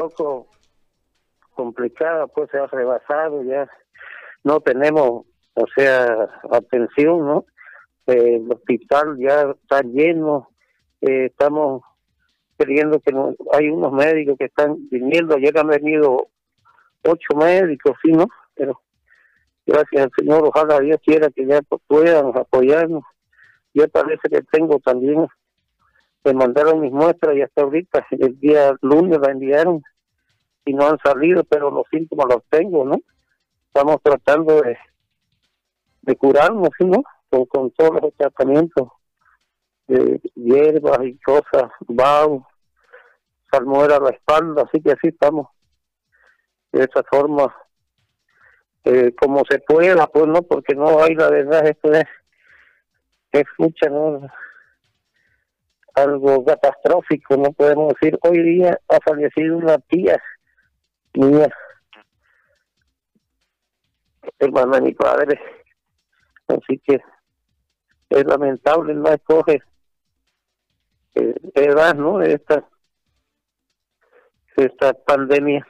poco complicada, pues se ha rebasado, ya no tenemos, o sea, atención, ¿no? Eh, el hospital ya está lleno, eh, estamos queriendo que no, hay unos médicos que están viniendo, ayer han venido ocho médicos, sí, ¿no? Pero gracias al Señor, ojalá Dios quiera que ya puedan apoyarnos. Yo parece que tengo también, me mandaron mis muestras y hasta ahorita, el día lunes la enviaron y no han salido, pero los síntomas los tengo, ¿no? Estamos tratando de, de curarnos, ¿sí, ¿no? Con, todos los tratamientos de hierbas y cosas, bau, salmuera a la espalda, así que así estamos de esa forma eh, como se pueda, pues no, porque no hay la verdad, esto es, es mucha, ¿no? algo catastrófico, no podemos decir, hoy día ha fallecido una tía mía, hermana de mi padre, así que es lamentable, no escoge eh, edad, ¿no? Esta, esta pandemia.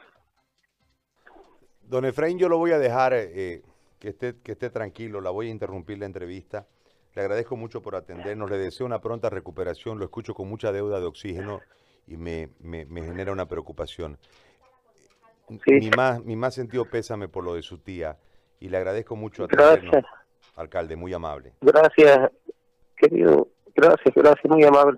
Don Efraín, yo lo voy a dejar eh, que, esté, que esté tranquilo, la voy a interrumpir la entrevista. Le agradezco mucho por atendernos, le deseo una pronta recuperación, lo escucho con mucha deuda de oxígeno y me, me, genera una preocupación. Mi, más, mi más sentido pésame por lo de su tía y le agradezco mucho atendernos, alcalde, muy amable. Gracias, querido, gracias, gracias, muy amable.